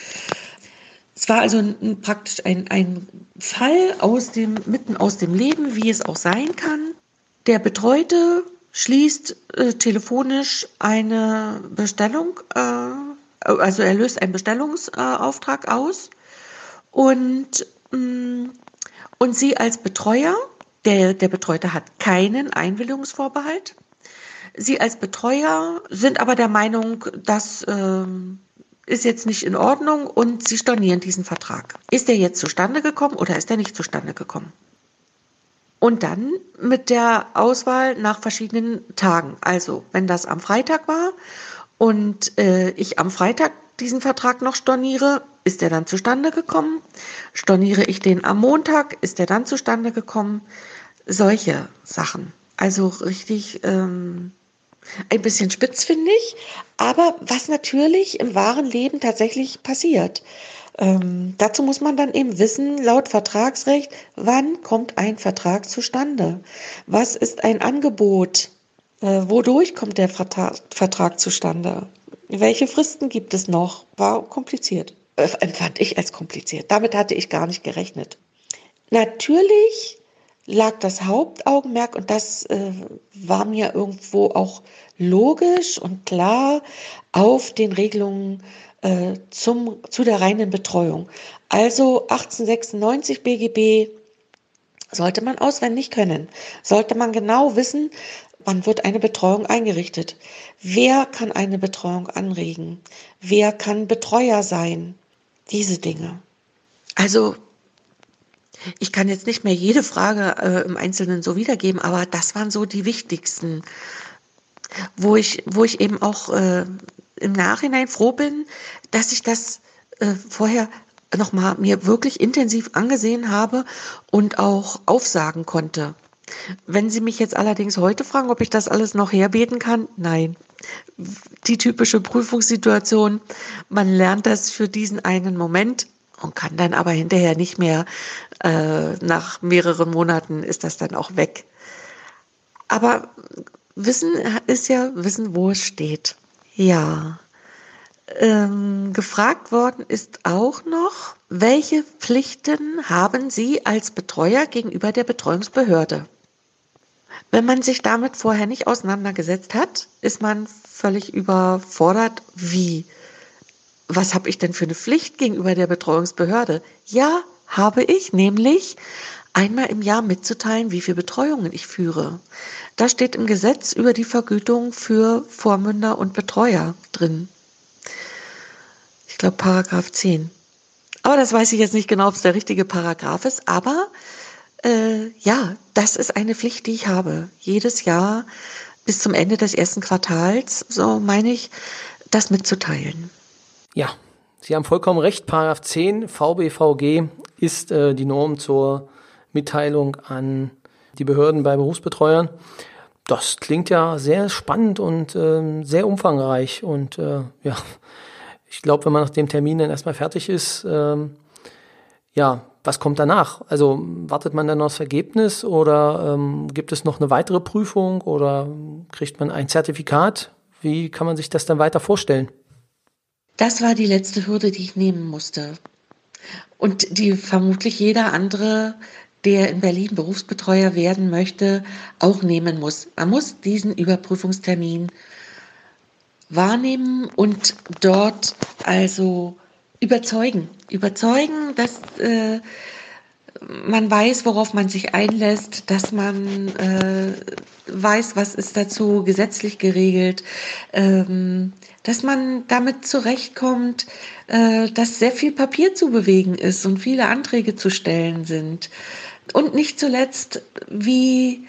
Es war also ein, praktisch ein, ein Fall aus dem, mitten aus dem Leben, wie es auch sein kann. Der Betreute schließt äh, telefonisch eine Bestellung, äh, also er löst einen Bestellungsauftrag aus und, mh, mm, und Sie als Betreuer, der, der Betreute hat keinen Einwilligungsvorbehalt. Sie als Betreuer sind aber der Meinung, das äh, ist jetzt nicht in Ordnung und Sie stornieren diesen Vertrag. Ist der jetzt zustande gekommen oder ist er nicht zustande gekommen? Und dann mit der Auswahl nach verschiedenen Tagen. Also, wenn das am Freitag war und äh, ich am Freitag diesen Vertrag noch storniere, ist der dann zustande gekommen? Storniere ich den am Montag, ist der dann zustande gekommen? Solche Sachen. Also richtig ähm, ein bisschen spitz, finde ich, aber was natürlich im wahren Leben tatsächlich passiert. Ähm, dazu muss man dann eben wissen, laut Vertragsrecht, wann kommt ein Vertrag zustande? Was ist ein Angebot? Äh, wodurch kommt der Vertrag, Vertrag zustande? Welche Fristen gibt es noch? War kompliziert. Äh, empfand ich als kompliziert. Damit hatte ich gar nicht gerechnet. Natürlich lag das Hauptaugenmerk, und das äh, war mir irgendwo auch logisch und klar, auf den Regelungen äh, zum, zu der reinen Betreuung. Also 1896 BGB sollte man auswendig können, sollte man genau wissen, wann wird eine Betreuung eingerichtet, wer kann eine Betreuung anregen, wer kann Betreuer sein, diese Dinge. Also ich kann jetzt nicht mehr jede Frage äh, im Einzelnen so wiedergeben, aber das waren so die wichtigsten, wo ich, wo ich eben auch äh, im Nachhinein froh bin, dass ich das äh, vorher nochmal mir wirklich intensiv angesehen habe und auch aufsagen konnte. Wenn Sie mich jetzt allerdings heute fragen, ob ich das alles noch herbeten kann, nein. Die typische Prüfungssituation, man lernt das für diesen einen Moment und kann dann aber hinterher nicht mehr, äh, nach mehreren Monaten ist das dann auch weg. Aber Wissen ist ja Wissen, wo es steht. Ja. Ähm, gefragt worden ist auch noch, welche Pflichten haben Sie als Betreuer gegenüber der Betreuungsbehörde? Wenn man sich damit vorher nicht auseinandergesetzt hat, ist man völlig überfordert. Wie? Was habe ich denn für eine Pflicht gegenüber der Betreuungsbehörde? Ja, habe ich, nämlich einmal im Jahr mitzuteilen, wie viele Betreuungen ich führe. Da steht im Gesetz über die Vergütung für Vormünder und Betreuer drin. Ich glaube, Paragraph 10. Aber das weiß ich jetzt nicht genau, ob es der richtige Paragraph ist. Aber äh, ja, das ist eine Pflicht, die ich habe. Jedes Jahr bis zum Ende des ersten Quartals, so meine ich, das mitzuteilen. Ja, Sie haben vollkommen recht. Paragraph 10 VBVG ist äh, die Norm zur Mitteilung an die Behörden bei Berufsbetreuern. Das klingt ja sehr spannend und äh, sehr umfangreich. Und äh, ja, ich glaube, wenn man nach dem Termin dann erstmal fertig ist, ähm, ja, was kommt danach? Also wartet man dann das Ergebnis oder ähm, gibt es noch eine weitere Prüfung oder kriegt man ein Zertifikat? Wie kann man sich das dann weiter vorstellen? Das war die letzte Hürde, die ich nehmen musste. Und die vermutlich jeder andere, der in Berlin Berufsbetreuer werden möchte, auch nehmen muss. Man muss diesen Überprüfungstermin wahrnehmen und dort also überzeugen. Überzeugen, dass äh, man weiß, worauf man sich einlässt, dass man äh, weiß, was ist dazu gesetzlich geregelt, ähm, dass man damit zurechtkommt, äh, dass sehr viel Papier zu bewegen ist und viele Anträge zu stellen sind. Und nicht zuletzt, wie,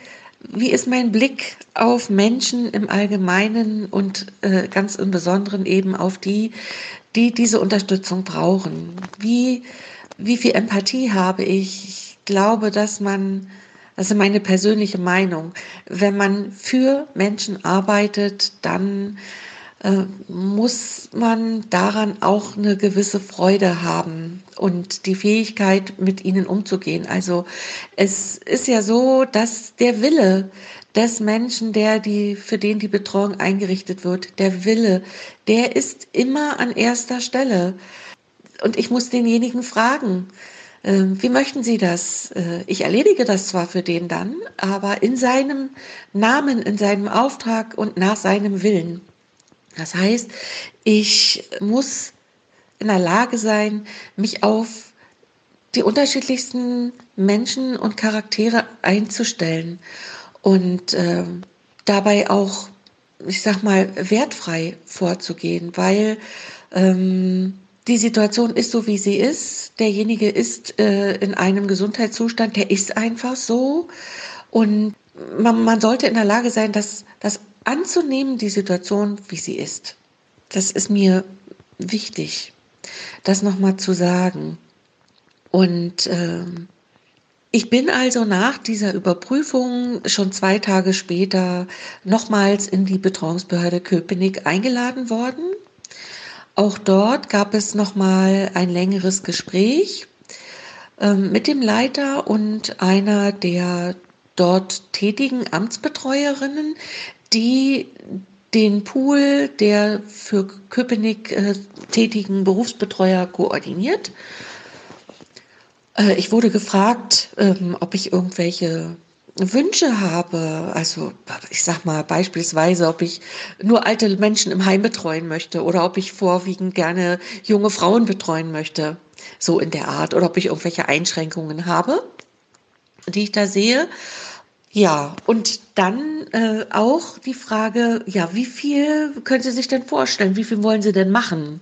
wie ist mein Blick auf Menschen im Allgemeinen und äh, ganz im Besonderen eben auf die, die diese Unterstützung brauchen? Wie, wie viel Empathie habe ich? Ich glaube, dass man, also meine persönliche Meinung, wenn man für Menschen arbeitet, dann äh, muss man daran auch eine gewisse Freude haben und die Fähigkeit, mit ihnen umzugehen. Also es ist ja so, dass der Wille des Menschen, der die, für den die Betreuung eingerichtet wird, der Wille, der ist immer an erster Stelle. Und ich muss denjenigen fragen, äh, wie möchten Sie das? Äh, ich erledige das zwar für den dann, aber in seinem Namen, in seinem Auftrag und nach seinem Willen. Das heißt, ich muss in der Lage sein, mich auf die unterschiedlichsten Menschen und Charaktere einzustellen und äh, dabei auch, ich sag mal, wertfrei vorzugehen, weil ähm, die Situation ist so, wie sie ist. Derjenige ist äh, in einem Gesundheitszustand, der ist einfach so. Und man, man sollte in der Lage sein, das, das anzunehmen, die Situation, wie sie ist. Das ist mir wichtig, das nochmal zu sagen. Und ähm, ich bin also nach dieser Überprüfung schon zwei Tage später nochmals in die Betreuungsbehörde Köpenick eingeladen worden. Auch dort gab es nochmal ein längeres Gespräch ähm, mit dem Leiter und einer der dort tätigen Amtsbetreuerinnen, die den Pool der für Köpenick äh, tätigen Berufsbetreuer koordiniert. Äh, ich wurde gefragt, ähm, ob ich irgendwelche Wünsche habe, also ich sag mal beispielsweise, ob ich nur alte Menschen im Heim betreuen möchte oder ob ich vorwiegend gerne junge Frauen betreuen möchte, so in der Art, oder ob ich irgendwelche Einschränkungen habe, die ich da sehe. Ja, und dann äh, auch die Frage, ja, wie viel können Sie sich denn vorstellen? Wie viel wollen Sie denn machen?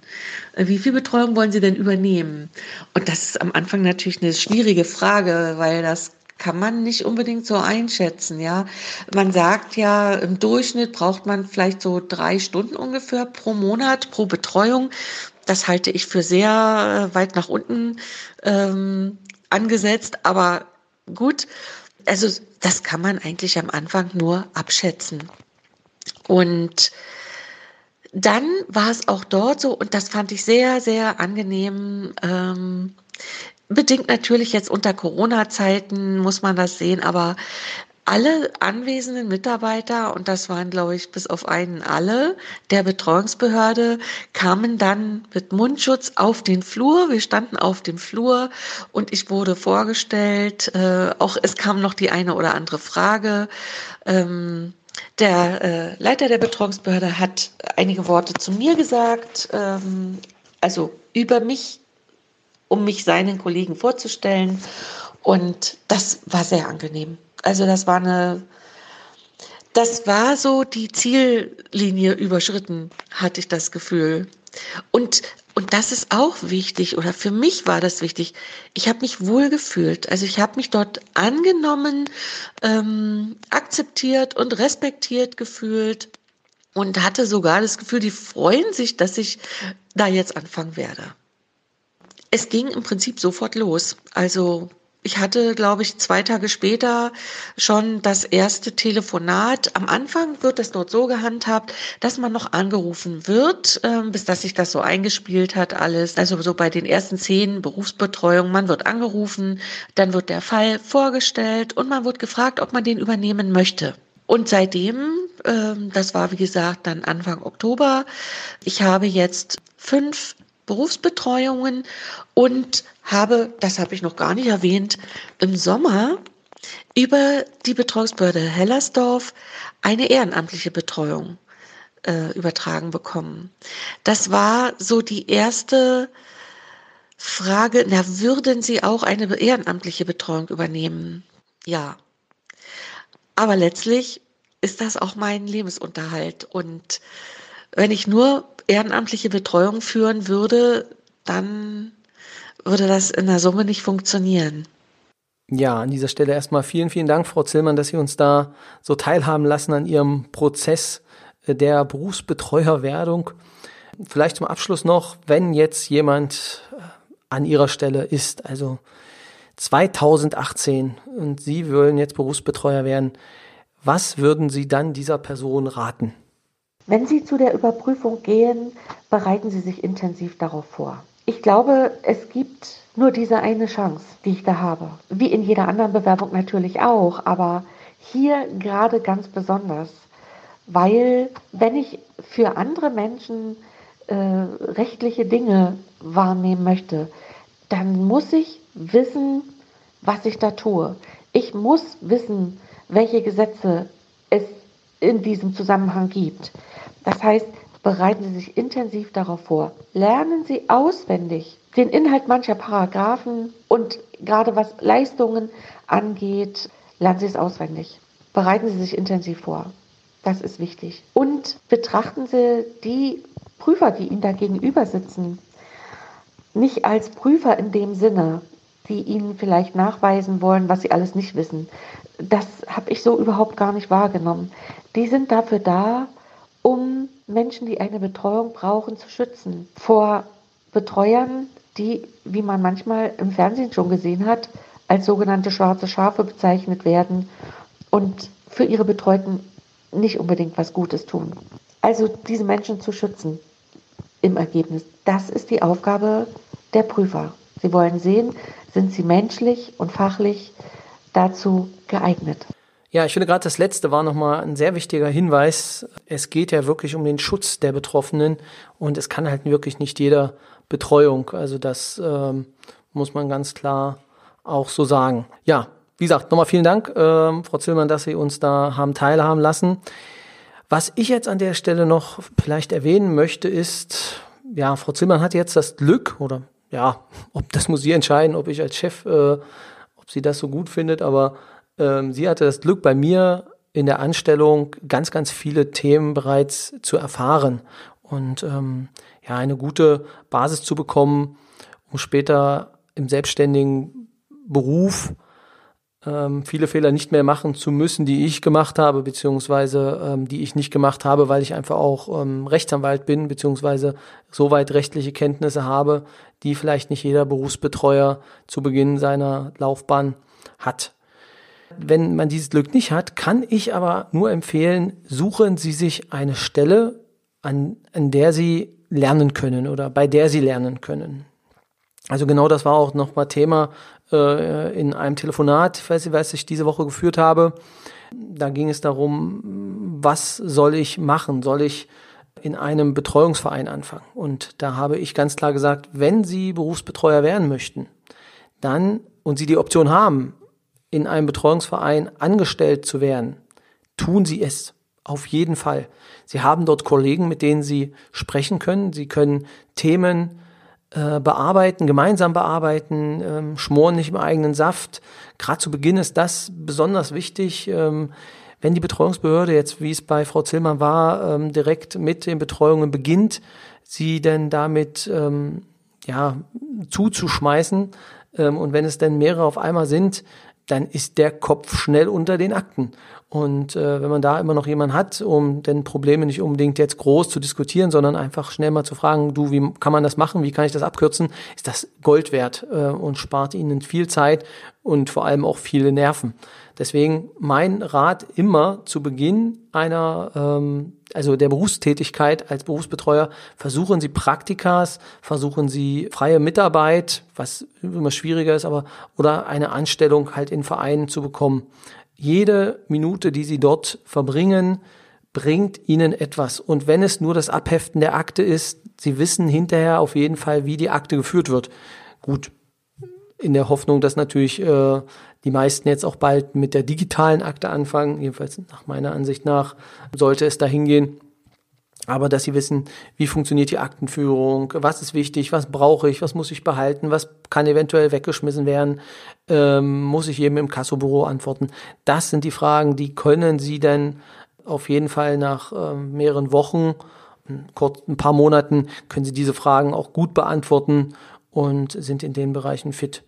Äh, wie viel Betreuung wollen Sie denn übernehmen? Und das ist am Anfang natürlich eine schwierige Frage, weil das kann man nicht unbedingt so einschätzen, ja. Man sagt ja, im Durchschnitt braucht man vielleicht so drei Stunden ungefähr pro Monat, pro Betreuung. Das halte ich für sehr äh, weit nach unten ähm, angesetzt, aber gut also das kann man eigentlich am Anfang nur abschätzen. Und dann war es auch dort so, und das fand ich sehr, sehr angenehm. Ähm, bedingt natürlich jetzt unter Corona-Zeiten muss man das sehen, aber alle anwesenden Mitarbeiter, und das waren, glaube ich, bis auf einen alle, der Betreuungsbehörde, kamen dann mit Mundschutz auf den Flur. Wir standen auf dem Flur und ich wurde vorgestellt. Äh, auch es kam noch die eine oder andere Frage. Ähm, der äh, Leiter der Betreuungsbehörde hat einige Worte zu mir gesagt, ähm, also über mich, um mich seinen Kollegen vorzustellen. Und das war sehr angenehm. Also das war eine, das war so die Ziellinie überschritten, hatte ich das Gefühl. Und, und das ist auch wichtig, oder für mich war das wichtig. Ich habe mich wohl gefühlt. Also ich habe mich dort angenommen, ähm, akzeptiert und respektiert gefühlt und hatte sogar das Gefühl, die freuen sich, dass ich da jetzt anfangen werde. Es ging im Prinzip sofort los. Also ich hatte, glaube ich, zwei Tage später schon das erste Telefonat. Am Anfang wird es dort so gehandhabt, dass man noch angerufen wird, äh, bis dass sich das so eingespielt hat alles. Also so bei den ersten zehn Berufsbetreuungen, man wird angerufen, dann wird der Fall vorgestellt und man wird gefragt, ob man den übernehmen möchte. Und seitdem, äh, das war wie gesagt dann Anfang Oktober, ich habe jetzt fünf Berufsbetreuungen und habe, das habe ich noch gar nicht erwähnt, im Sommer über die Betreuungsbehörde Hellersdorf eine ehrenamtliche Betreuung äh, übertragen bekommen. Das war so die erste Frage, na, würden Sie auch eine ehrenamtliche Betreuung übernehmen? Ja. Aber letztlich ist das auch mein Lebensunterhalt. Und wenn ich nur ehrenamtliche Betreuung führen würde, dann würde das in der Summe nicht funktionieren. Ja, an dieser Stelle erstmal vielen, vielen Dank, Frau Zillmann, dass Sie uns da so teilhaben lassen an Ihrem Prozess äh, der Berufsbetreuerwerdung. Vielleicht zum Abschluss noch, wenn jetzt jemand äh, an Ihrer Stelle ist, also 2018 und Sie wollen jetzt Berufsbetreuer werden, was würden Sie dann dieser Person raten? Wenn Sie zu der Überprüfung gehen, bereiten Sie sich intensiv darauf vor. Ich glaube, es gibt nur diese eine Chance, die ich da habe. Wie in jeder anderen Bewerbung natürlich auch, aber hier gerade ganz besonders, weil wenn ich für andere Menschen äh, rechtliche Dinge wahrnehmen möchte, dann muss ich wissen, was ich da tue. Ich muss wissen, welche Gesetze es in diesem Zusammenhang gibt. Das heißt, bereiten Sie sich intensiv darauf vor. Lernen Sie auswendig den Inhalt mancher Paragraphen und gerade was Leistungen angeht, lernen Sie es auswendig. Bereiten Sie sich intensiv vor. Das ist wichtig. Und betrachten Sie die Prüfer, die Ihnen da gegenüber sitzen, nicht als Prüfer in dem Sinne, die Ihnen vielleicht nachweisen wollen, was Sie alles nicht wissen. Das habe ich so überhaupt gar nicht wahrgenommen. Die sind dafür da, um Menschen, die eine Betreuung brauchen, zu schützen. Vor Betreuern, die, wie man manchmal im Fernsehen schon gesehen hat, als sogenannte schwarze Schafe bezeichnet werden und für ihre Betreuten nicht unbedingt was Gutes tun. Also diese Menschen zu schützen im Ergebnis, das ist die Aufgabe der Prüfer. Sie wollen sehen, sind sie menschlich und fachlich dazu geeignet. Ja, ich finde gerade das letzte war nochmal ein sehr wichtiger Hinweis. Es geht ja wirklich um den Schutz der Betroffenen und es kann halt wirklich nicht jeder Betreuung. Also das ähm, muss man ganz klar auch so sagen. Ja, wie gesagt, nochmal vielen Dank, ähm, Frau Zillmann, dass Sie uns da haben teilhaben lassen. Was ich jetzt an der Stelle noch vielleicht erwähnen möchte, ist, ja, Frau Zillmann hat jetzt das Glück, oder ja, ob das muss sie entscheiden, ob ich als Chef, äh, ob sie das so gut findet, aber ähm, sie hatte das Glück, bei mir in der Anstellung ganz, ganz viele Themen bereits zu erfahren und ähm, ja, eine gute Basis zu bekommen, um später im selbstständigen Beruf ähm, viele Fehler nicht mehr machen zu müssen, die ich gemacht habe, beziehungsweise ähm, die ich nicht gemacht habe, weil ich einfach auch ähm, Rechtsanwalt bin, beziehungsweise soweit rechtliche Kenntnisse habe, die vielleicht nicht jeder Berufsbetreuer zu Beginn seiner Laufbahn hat. Wenn man dieses Glück nicht hat, kann ich aber nur empfehlen, suchen Sie sich eine Stelle, an, an der Sie lernen können oder bei der Sie lernen können. Also genau das war auch nochmal Thema äh, in einem Telefonat, weiß ich, was ich diese Woche geführt habe. Da ging es darum, was soll ich machen? Soll ich in einem Betreuungsverein anfangen? Und da habe ich ganz klar gesagt, wenn Sie Berufsbetreuer werden möchten, dann und Sie die Option haben, in einem Betreuungsverein angestellt zu werden, tun Sie es. Auf jeden Fall. Sie haben dort Kollegen, mit denen Sie sprechen können. Sie können Themen äh, bearbeiten, gemeinsam bearbeiten, ähm, schmoren nicht im eigenen Saft. Gerade zu Beginn ist das besonders wichtig. Ähm, wenn die Betreuungsbehörde jetzt, wie es bei Frau Zillmann war, ähm, direkt mit den Betreuungen beginnt, sie denn damit ähm, ja zuzuschmeißen ähm, und wenn es denn mehrere auf einmal sind, dann ist der Kopf schnell unter den Akten. Und äh, wenn man da immer noch jemanden hat, um denn Probleme nicht unbedingt jetzt groß zu diskutieren, sondern einfach schnell mal zu fragen, du, wie kann man das machen, wie kann ich das abkürzen, ist das Gold wert äh, und spart ihnen viel Zeit und vor allem auch viele Nerven. Deswegen mein Rat immer zu Beginn einer, ähm, also der Berufstätigkeit als Berufsbetreuer, versuchen Sie Praktikas, versuchen Sie freie Mitarbeit, was immer schwieriger ist, aber oder eine Anstellung halt in Vereinen zu bekommen jede Minute, die Sie dort verbringen, bringt Ihnen etwas. Und wenn es nur das Abheften der Akte ist, Sie wissen hinterher auf jeden Fall, wie die Akte geführt wird. Gut, in der Hoffnung, dass natürlich äh, die meisten jetzt auch bald mit der digitalen Akte anfangen. Jedenfalls nach meiner Ansicht nach sollte es dahin gehen aber dass sie wissen, wie funktioniert die Aktenführung, was ist wichtig, was brauche ich, was muss ich behalten, was kann eventuell weggeschmissen werden, ähm, muss ich jedem im Kassobüro antworten. Das sind die Fragen, die können Sie dann auf jeden Fall nach ähm, mehreren Wochen, kurz ein paar Monaten, können Sie diese Fragen auch gut beantworten und sind in den Bereichen fit.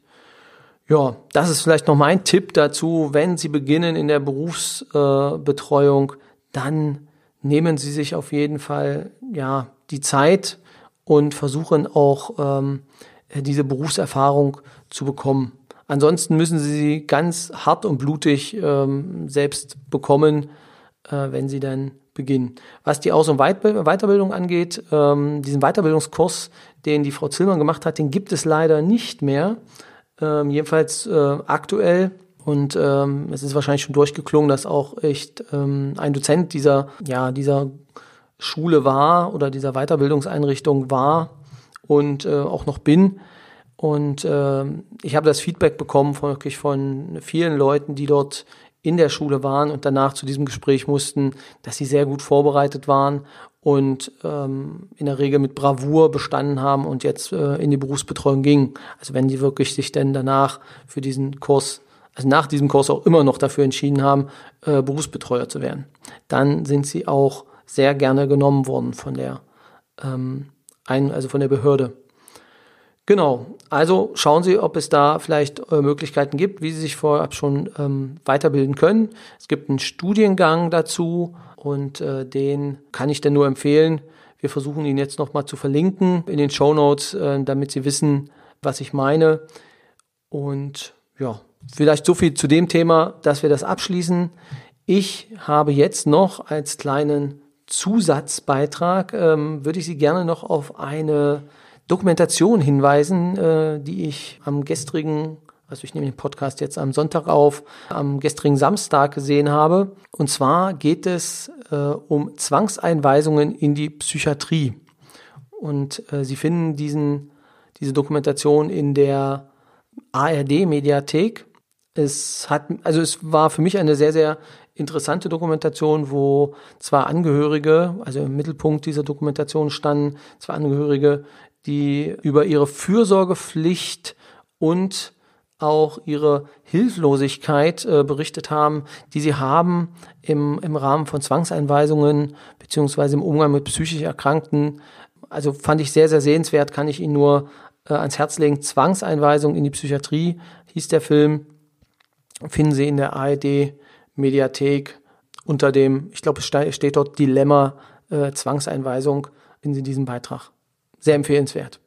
Ja, das ist vielleicht noch mein Tipp dazu, wenn Sie beginnen in der Berufsbetreuung, äh, dann nehmen Sie sich auf jeden Fall ja die Zeit und versuchen auch ähm, diese Berufserfahrung zu bekommen. Ansonsten müssen Sie sie ganz hart und blutig ähm, selbst bekommen, äh, wenn Sie dann beginnen. Was die Aus- und Weiterbildung angeht, ähm, diesen Weiterbildungskurs, den die Frau Zillmann gemacht hat, den gibt es leider nicht mehr. Ähm, jedenfalls äh, aktuell und ähm, es ist wahrscheinlich schon durchgeklungen, dass auch echt ähm, ein Dozent dieser, ja, dieser Schule war oder dieser Weiterbildungseinrichtung war und äh, auch noch bin. Und äh, ich habe das Feedback bekommen von wirklich von vielen Leuten, die dort in der Schule waren und danach zu diesem Gespräch mussten, dass sie sehr gut vorbereitet waren und ähm, in der Regel mit Bravour bestanden haben und jetzt äh, in die Berufsbetreuung gingen. Also wenn die wirklich sich denn danach für diesen Kurs, also nach diesem Kurs auch immer noch dafür entschieden haben, äh, Berufsbetreuer zu werden, dann sind sie auch sehr gerne genommen worden von der ähm, ein, also von der Behörde. Genau, also schauen Sie, ob es da vielleicht äh, Möglichkeiten gibt, wie Sie sich vorab schon ähm, weiterbilden können. Es gibt einen Studiengang dazu und äh, den kann ich denn nur empfehlen. Wir versuchen ihn jetzt nochmal zu verlinken in den Show Notes, äh, damit Sie wissen, was ich meine. Und ja, vielleicht so viel zu dem Thema, dass wir das abschließen. Ich habe jetzt noch als kleinen Zusatzbeitrag, ähm, würde ich Sie gerne noch auf eine Dokumentation hinweisen, äh, die ich am gestrigen, also ich nehme den Podcast jetzt am Sonntag auf, am gestrigen Samstag gesehen habe. Und zwar geht es äh, um Zwangseinweisungen in die Psychiatrie. Und äh, Sie finden diesen, diese Dokumentation in der ARD-Mediathek. Es hat, also es war für mich eine sehr, sehr interessante Dokumentation, wo zwei Angehörige, also im Mittelpunkt dieser Dokumentation standen, zwei Angehörige die über ihre Fürsorgepflicht und auch ihre Hilflosigkeit äh, berichtet haben, die sie haben im, im Rahmen von Zwangseinweisungen beziehungsweise im Umgang mit psychisch Erkrankten. Also fand ich sehr, sehr sehenswert, kann ich Ihnen nur äh, ans Herz legen. Zwangseinweisung in die Psychiatrie hieß der Film. Finden Sie in der ARD Mediathek unter dem, ich glaube, es steht dort Dilemma äh, Zwangseinweisung, finden Sie diesen Beitrag sehr empfehlenswert.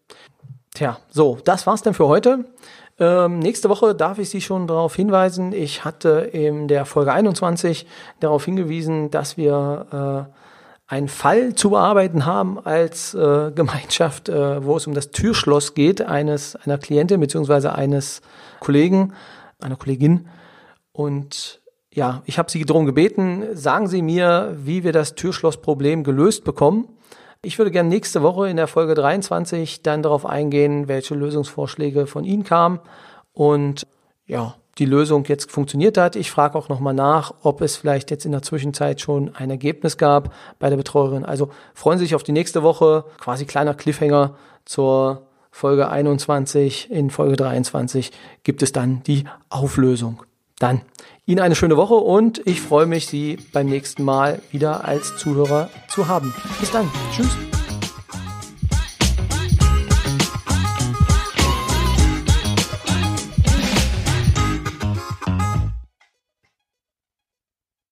Tja, so, das war's dann für heute. Ähm, nächste Woche darf ich Sie schon darauf hinweisen. Ich hatte in der Folge 21 darauf hingewiesen, dass wir äh, einen Fall zu bearbeiten haben als äh, Gemeinschaft, äh, wo es um das Türschloss geht eines einer Klientin beziehungsweise eines Kollegen, einer Kollegin. Und ja, ich habe Sie darum gebeten, sagen Sie mir, wie wir das Türschlossproblem gelöst bekommen. Ich würde gerne nächste Woche in der Folge 23 dann darauf eingehen, welche Lösungsvorschläge von Ihnen kamen und ja, die Lösung jetzt funktioniert hat. Ich frage auch nochmal nach, ob es vielleicht jetzt in der Zwischenzeit schon ein Ergebnis gab bei der Betreuerin. Also freuen Sie sich auf die nächste Woche. Quasi kleiner Cliffhanger zur Folge 21. In Folge 23 gibt es dann die Auflösung. Dann Ihnen eine schöne Woche und ich freue mich, Sie beim nächsten Mal wieder als Zuhörer zu haben. Bis dann. Tschüss.